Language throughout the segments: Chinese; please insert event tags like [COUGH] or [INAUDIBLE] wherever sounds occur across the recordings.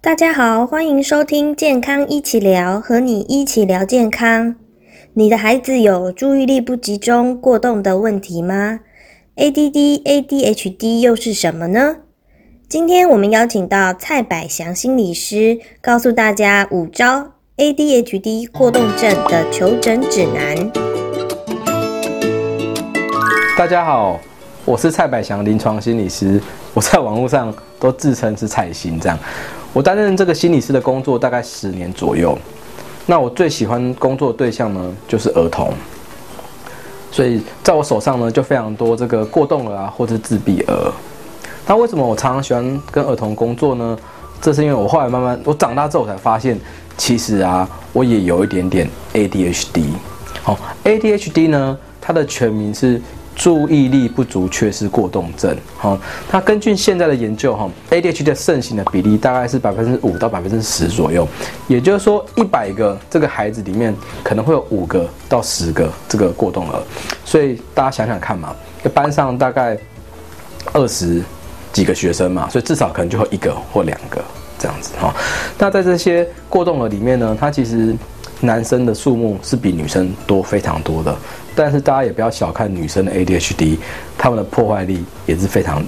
大家好，欢迎收听健康一起聊，和你一起聊健康。你的孩子有注意力不集中、过动的问题吗？ADD、ADHD 又是什么呢？今天我们邀请到蔡百祥心理师，告诉大家五招 ADHD 过动症的求诊指南。大家好，我是蔡百祥临床心理师，我在网络上都自称是蔡心这样。我担任这个心理师的工作大概十年左右，那我最喜欢工作对象呢就是儿童，所以在我手上呢就非常多这个过动儿啊或者自闭儿。那为什么我常常喜欢跟儿童工作呢？这是因为我后来慢慢我长大之后才发现，其实啊我也有一点点 ADHD。好，ADHD 呢它的全名是。注意力不足缺失过动症，哈，它根据现在的研究，哈，ADHD 的盛行的比例大概是百分之五到百分之十左右，也就是说，一百个这个孩子里面可能会有五个到十个这个过动儿，所以大家想想看嘛，班上大概二十几个学生嘛，所以至少可能就会一个或两个这样子，哈，那在这些过动儿里面呢，它其实男生的数目是比女生多非常多的。但是大家也不要小看女生的 ADHD，他们的破坏力也是非常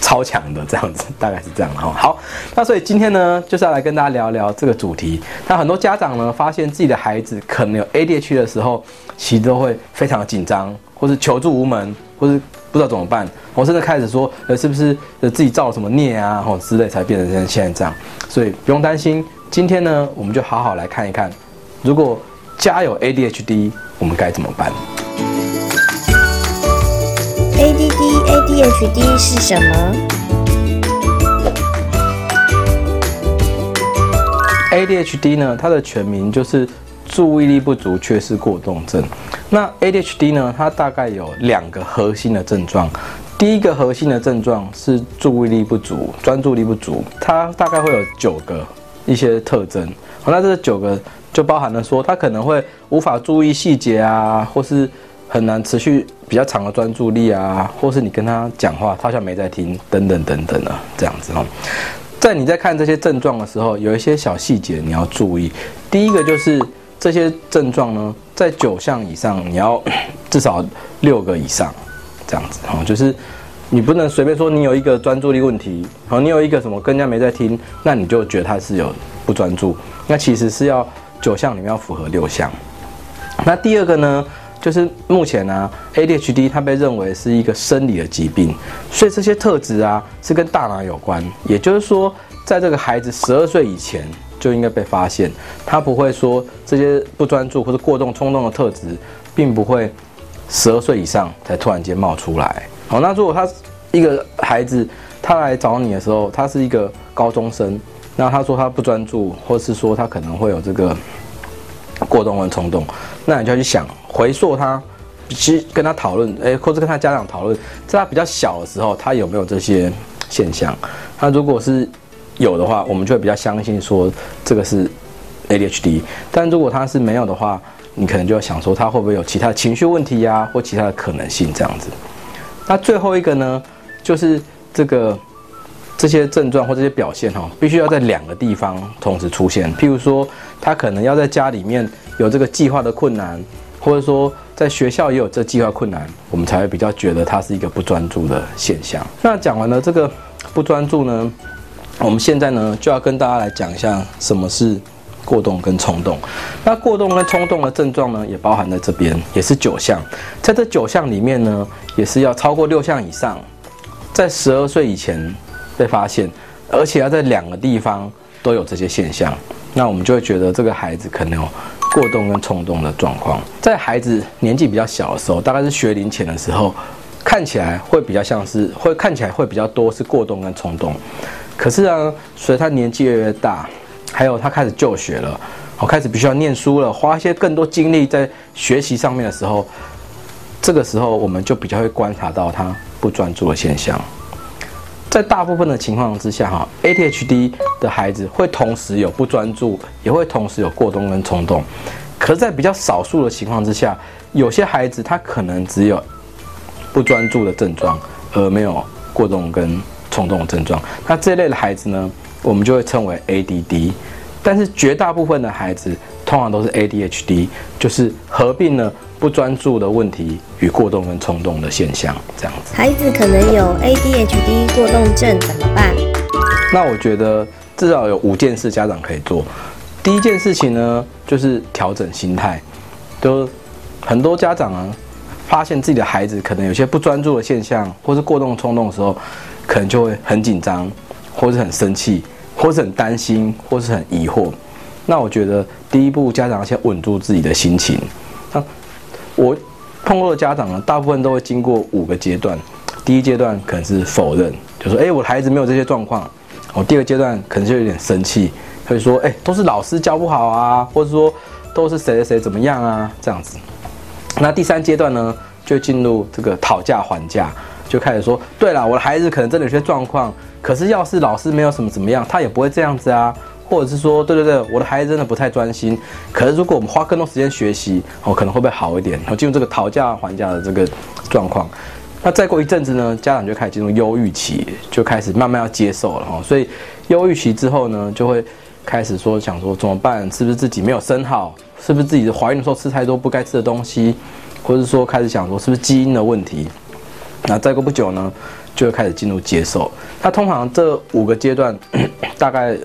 超强的，这样子大概是这样的哈。好，那所以今天呢，就是要来跟大家聊聊这个主题。那很多家长呢，发现自己的孩子可能有 ADHD 的时候，其实都会非常紧张，或是求助无门，或是不知道怎么办，我甚至开始说，呃，是不是自己造了什么孽啊，或之类，才变成现在这样。所以不用担心，今天呢，我们就好好来看一看，如果家有 ADHD，我们该怎么办？ADD、ADHD 是什么？ADHD 呢？它的全名就是注意力不足缺失过动症。那 ADHD 呢？它大概有两个核心的症状。第一个核心的症状是注意力不足、专注力不足。它大概会有九个一些特征。好，那这九个就包含了说，它可能会无法注意细节啊，或是。很难持续比较长的专注力啊，或是你跟他讲话，他好像没在听，等等等等的这样子哈。在你在看这些症状的时候，有一些小细节你要注意。第一个就是这些症状呢，在九项以上，你要 [COUGHS] 至少六个以上这样子哈。就是你不能随便说你有一个专注力问题，好，你有一个什么跟人家没在听，那你就觉得他是有不专注。那其实是要九项里面要符合六项。那第二个呢？就是目前呢，ADHD 它被认为是一个生理的疾病，所以这些特质啊是跟大脑有关。也就是说，在这个孩子十二岁以前就应该被发现，他不会说这些不专注或者过动冲动的特质，并不会十二岁以上才突然间冒出来。好，那如果他一个孩子他来找你的时候，他是一个高中生，那他说他不专注，或是说他可能会有这个过动跟冲动，那你就要去想。回溯他，其实跟他讨论，哎，或者跟他家长讨论，在他比较小的时候，他有没有这些现象？他如果是有的话，我们就会比较相信说这个是 ADHD。但如果他是没有的话，你可能就要想说他会不会有其他情绪问题呀，或其他的可能性这样子。那最后一个呢，就是这个这些症状或这些表现哈，必须要在两个地方同时出现。譬如说，他可能要在家里面有这个计划的困难。或者说，在学校也有这计划困难，我们才会比较觉得他是一个不专注的现象。那讲完了这个不专注呢，我们现在呢就要跟大家来讲一下什么是过动跟冲动。那过动跟冲动的症状呢，也包含在这边，也是九项。在这九项里面呢，也是要超过六项以上，在十二岁以前被发现，而且要在两个地方都有这些现象，那我们就会觉得这个孩子可能有。过动跟冲动的状况，在孩子年纪比较小的时候，大概是学龄前的时候，看起来会比较像是，会看起来会比较多是过动跟冲动。可是啊，随着他年纪越来越大，还有他开始就学了，我开始必须要念书了，花一些更多精力在学习上面的时候，这个时候我们就比较会观察到他不专注的现象。在大部分的情况之下，哈，ADHD 的孩子会同时有不专注，也会同时有过动跟冲动。可是，在比较少数的情况之下，有些孩子他可能只有不专注的症状，而没有过动跟冲动的症状。那这类的孩子呢，我们就会称为 ADD。但是绝大部分的孩子通常都是 ADHD，就是合并了不专注的问题与过动跟冲动的现象，这样子。孩子可能有 ADHD 过动症怎么办？那我觉得至少有五件事家长可以做。第一件事情呢，就是调整心态。就很多家长啊，发现自己的孩子可能有些不专注的现象，或是过动冲动的时候，可能就会很紧张，或是很生气，或是很担心，或是很疑惑。那我觉得第一步，家长先稳住自己的心情。那我碰过的家长呢，大部分都会经过五个阶段。第一阶段可能是否认，就说：“哎，我的孩子没有这些状况。”哦，第二阶段可能就有点生气，会说：“哎，都是老师教不好啊，或者说都是谁谁谁怎么样啊？”这样子。那第三阶段呢，就进入这个讨价还价，就开始说：“对了，我的孩子可能真的有些状况，可是要是老师没有什么怎么样，他也不会这样子啊。”或者是说：“对对对，我的孩子真的不太专心，可是如果我们花更多时间学习，哦，可能会不会好一点？”然后进入这个讨价还价的这个状况。那再过一阵子呢，家长就开始进入忧郁期，就开始慢慢要接受了哈。所以忧郁期之后呢，就会开始说想说怎么办？是不是自己没有生好？是不是自己怀孕的时候吃太多不该吃的东西？或者是说开始想说是不是基因的问题？那再过不久呢，就会开始进入接受。那通常这五个阶段，[COUGHS] 大概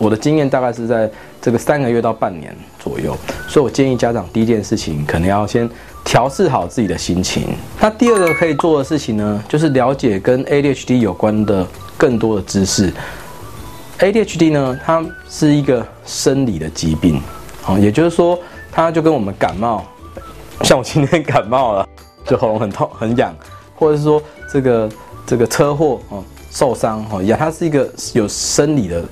我的经验大概是在这个三个月到半年左右。所以我建议家长第一件事情可能要先。调试好自己的心情。那第二个可以做的事情呢，就是了解跟 ADHD 有关的更多的知识。ADHD 呢，它是一个生理的疾病，哦，也就是说，它就跟我们感冒，像我今天感冒了，[LAUGHS] 就喉咙很痛很痒，或者是说这个这个车祸哦受伤哦一样，它是一个有生理的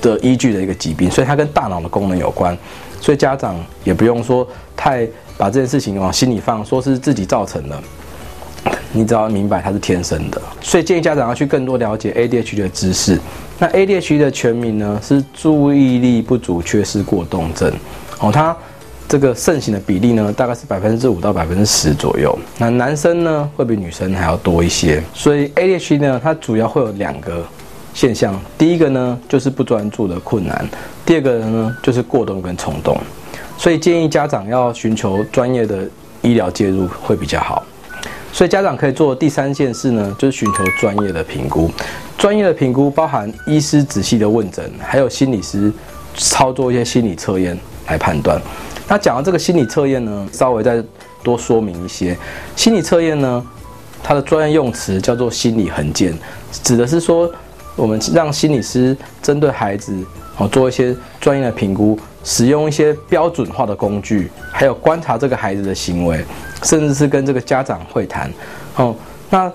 的依据的一个疾病，所以它跟大脑的功能有关，所以家长也不用说太。把这件事情往心里放，说是自己造成的，你只要明白它是天生的，所以建议家长要去更多了解 ADHD 的知识。那 ADHD 的全名呢是注意力不足缺失过动症，哦，它这个盛行的比例呢大概是百分之五到百分之十左右。那男生呢会比女生还要多一些，所以 ADHD 呢它主要会有两个现象，第一个呢就是不专注的困难，第二个呢就是过动跟冲动。所以建议家长要寻求专业的医疗介入会比较好。所以家长可以做第三件事呢，就是寻求专业的评估。专业的评估包含医师仔细的问诊，还有心理师操作一些心理测验来判断。那讲到这个心理测验呢，稍微再多说明一些。心理测验呢，它的专业用词叫做心理横件，指的是说我们让心理师针对孩子哦做一些专业的评估。使用一些标准化的工具，还有观察这个孩子的行为，甚至是跟这个家长会谈。哦，那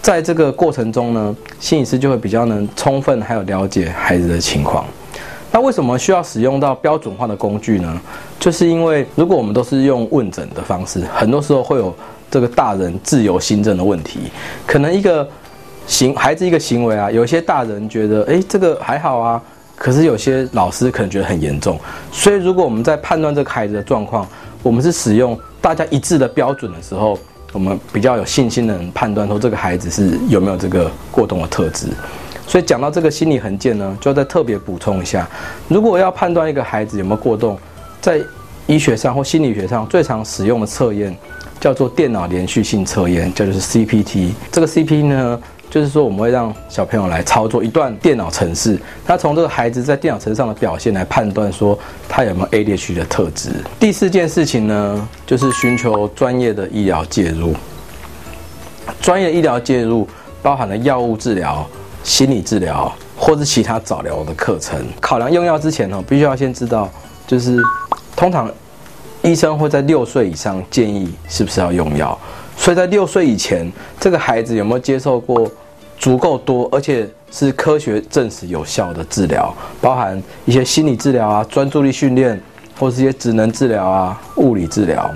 在这个过程中呢，心理师就会比较能充分还有了解孩子的情况。那为什么需要使用到标准化的工具呢？就是因为如果我们都是用问诊的方式，很多时候会有这个大人自由心证的问题。可能一个行孩子一个行为啊，有些大人觉得，诶，这个还好啊。可是有些老师可能觉得很严重，所以如果我们在判断这个孩子的状况，我们是使用大家一致的标准的时候，我们比较有信心的人判断说这个孩子是有没有这个过动的特质。所以讲到这个心理横件呢，就要再特别补充一下，如果要判断一个孩子有没有过动，在医学上或心理学上最常使用的测验叫做电脑连续性测验，叫做 CPT。这个 CPT 呢？就是说，我们会让小朋友来操作一段电脑程式，他从这个孩子在电脑程式上的表现来判断说他有没有 ADHD 的特质。第四件事情呢，就是寻求专业的医疗介入。专业医疗介入包含了药物治疗、心理治疗或是其他早疗的课程。考量用药之前呢，必须要先知道，就是通常医生会在六岁以上建议是不是要用药。所以在六岁以前，这个孩子有没有接受过足够多，而且是科学证实有效的治疗，包含一些心理治疗啊、专注力训练，或是一些职能治疗啊、物理治疗。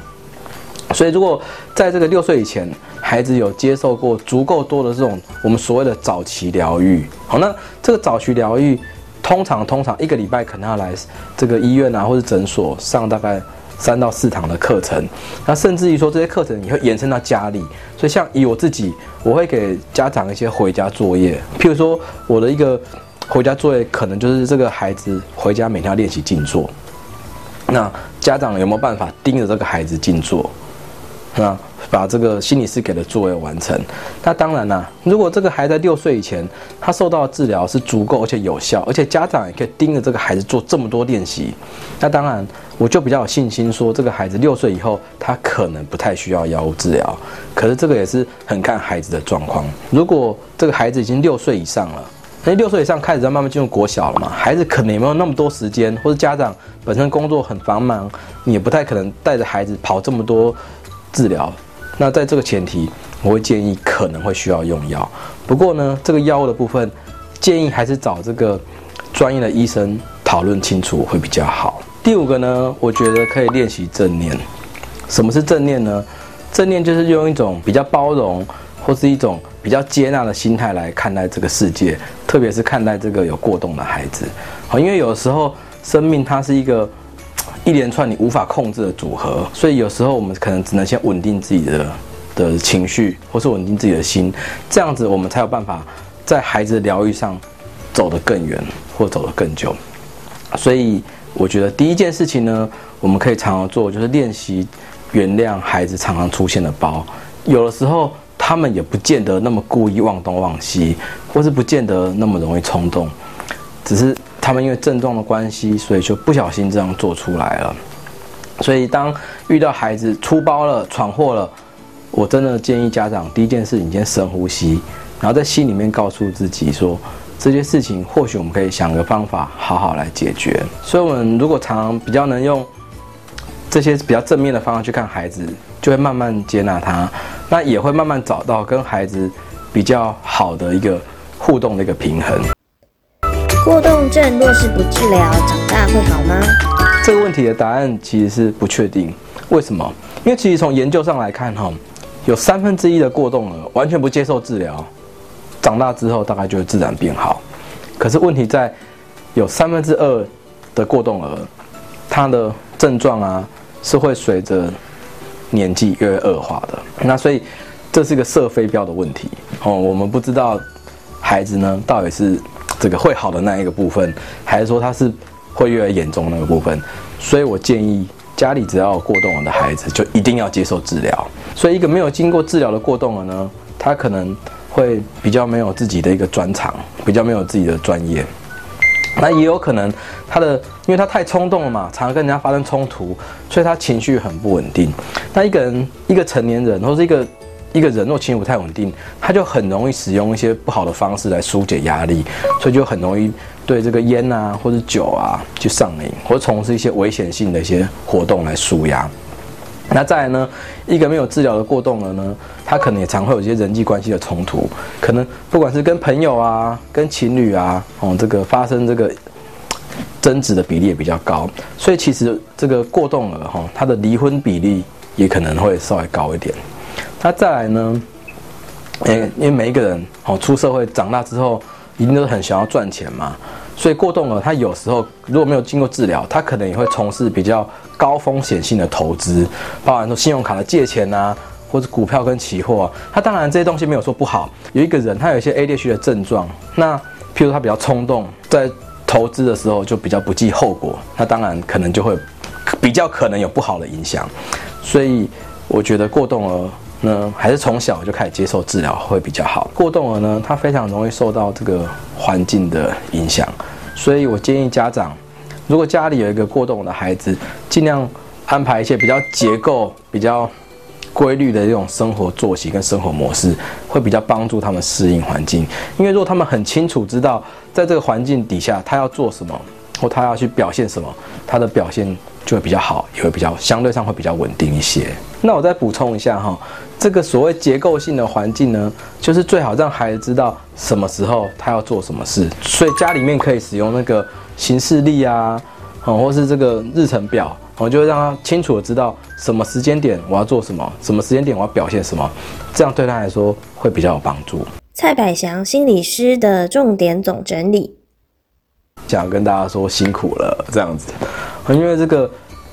所以如果在这个六岁以前，孩子有接受过足够多的这种我们所谓的早期疗愈，好，那这个早期疗愈通常通常一个礼拜可能要来这个医院啊或者诊所上大概。三到四堂的课程，那甚至于说这些课程也会延伸到家里，所以像以我自己，我会给家长一些回家作业，譬如说我的一个回家作业可能就是这个孩子回家每天要练习静坐。那家长有没有办法盯着这个孩子静坐？那把这个心理师给的作业完成？那当然啦，如果这个孩子在六岁以前，他受到的治疗是足够而且有效，而且家长也可以盯着这个孩子做这么多练习，那当然我就比较有信心说，这个孩子六岁以后他可能不太需要药物治疗。可是这个也是很看孩子的状况。如果这个孩子已经六岁以上了，那六岁以上开始在慢慢进入国小了嘛，孩子可能也没有那么多时间，或者家长本身工作很繁忙，你也不太可能带着孩子跑这么多治疗。那在这个前提，我会建议可能会需要用药。不过呢，这个药物的部分，建议还是找这个专业的医生讨论清楚会比较好。第五个呢，我觉得可以练习正念。什么是正念呢？正念就是用一种比较包容，或是一种比较接纳的心态来看待这个世界，特别是看待这个有过动的孩子。好，因为有时候生命它是一个。一连串你无法控制的组合，所以有时候我们可能只能先稳定自己的的情绪，或是稳定自己的心，这样子我们才有办法在孩子的疗愈上走得更远，或走得更久。所以我觉得第一件事情呢，我们可以常常做，就是练习原谅孩子常常出现的包。有的时候他们也不见得那么故意忘东忘西，或是不见得那么容易冲动，只是。他们因为症状的关系，所以就不小心这样做出来了。所以当遇到孩子出包了、闯祸了，我真的建议家长第一件事，你先深呼吸，然后在心里面告诉自己说，这些事情或许我们可以想个方法好好来解决。所以，我们如果常常比较能用这些比较正面的方式去看孩子，就会慢慢接纳他，那也会慢慢找到跟孩子比较好的一个互动的一个平衡。过动症若是不治疗，长大会好吗？这个问题的答案其实是不确定。为什么？因为其实从研究上来看，哈，有三分之一的过动儿完全不接受治疗，长大之后大概就会自然变好。可是问题在有三分之二的过动儿，他的症状啊是会随着年纪越恶化的。那所以这是一个射飞镖的问题哦。我们不知道孩子呢到底是。这个会好的那一个部分，还是说他是会越来越严重那个部分？所以我建议家里只要有过动儿的孩子，就一定要接受治疗。所以一个没有经过治疗的过动儿呢，他可能会比较没有自己的一个专长，比较没有自己的专业。那也有可能他的，因为他太冲动了嘛，常常跟人家发生冲突，所以他情绪很不稳定。那一个人，一个成年人，或是一个。一个人若情绪不太稳定，他就很容易使用一些不好的方式来疏解压力，所以就很容易对这个烟啊或者酒啊去上瘾，或从事一些危险性的一些活动来舒压。那再来呢，一个没有治疗的过动了呢，他可能也常会有一些人际关系的冲突，可能不管是跟朋友啊、跟情侣啊，哦，这个发生这个争执的比例也比较高，所以其实这个过动儿哈，他的离婚比例也可能会稍微高一点。那再来呢？诶，因为每一个人哦，出社会长大之后，一定都是很想要赚钱嘛。所以过动了，他有时候如果没有经过治疗，他可能也会从事比较高风险性的投资，包含说信用卡的借钱啊，或者股票跟期货。他当然这些东西没有说不好。有一个人他有一些 ADHD 的症状，那譬如他比较冲动，在投资的时候就比较不计后果，那当然可能就会比较可能有不好的影响。所以我觉得过动了。呢，还是从小就开始接受治疗会比较好。过动儿呢，他非常容易受到这个环境的影响，所以我建议家长，如果家里有一个过动的孩子，尽量安排一些比较结构、比较规律的这种生活作息跟生活模式，会比较帮助他们适应环境。因为如果他们很清楚知道，在这个环境底下他要做什么，他要去表现什么，他的表现就会比较好，也会比较相对上会比较稳定一些。那我再补充一下哈。这个所谓结构性的环境呢，就是最好让孩子知道什么时候他要做什么事，所以家里面可以使用那个行事历啊，哦，或是这个日程表，我就会让他清楚的知道什么时间点我要做什么，什么时间点我要表现什么，这样对他来说会比较有帮助。蔡百祥心理师的重点总整理，想跟大家说辛苦了，这样子，因为这个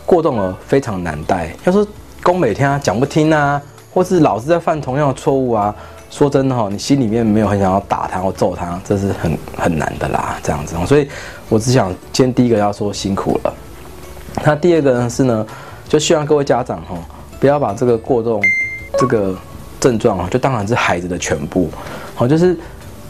过动儿非常难带，要说公每天啊讲不听啊。或是老是在犯同样的错误啊，说真的哈，你心里面没有很想要打他或揍他，这是很很难的啦，这样子。所以我只想今天第一个要说辛苦了。那第二个呢是呢，就希望各位家长哈，不要把这个过动这个症状啊，就当然是孩子的全部。好，就是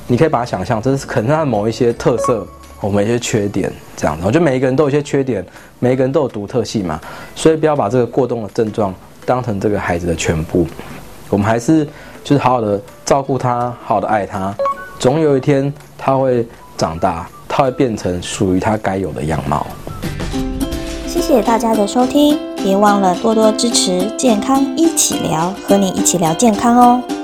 你可以把它想象，这是可能他的某一些特色，我们一些缺点这样子。我觉得每一个人都有一些缺点，每一个人都有独特性嘛，所以不要把这个过动的症状当成这个孩子的全部。我们还是就是好好的照顾他，好好的爱他，总有一天他会长大，他会变成属于他该有的样貌。谢谢大家的收听，别忘了多多支持健康一起聊，和你一起聊健康哦。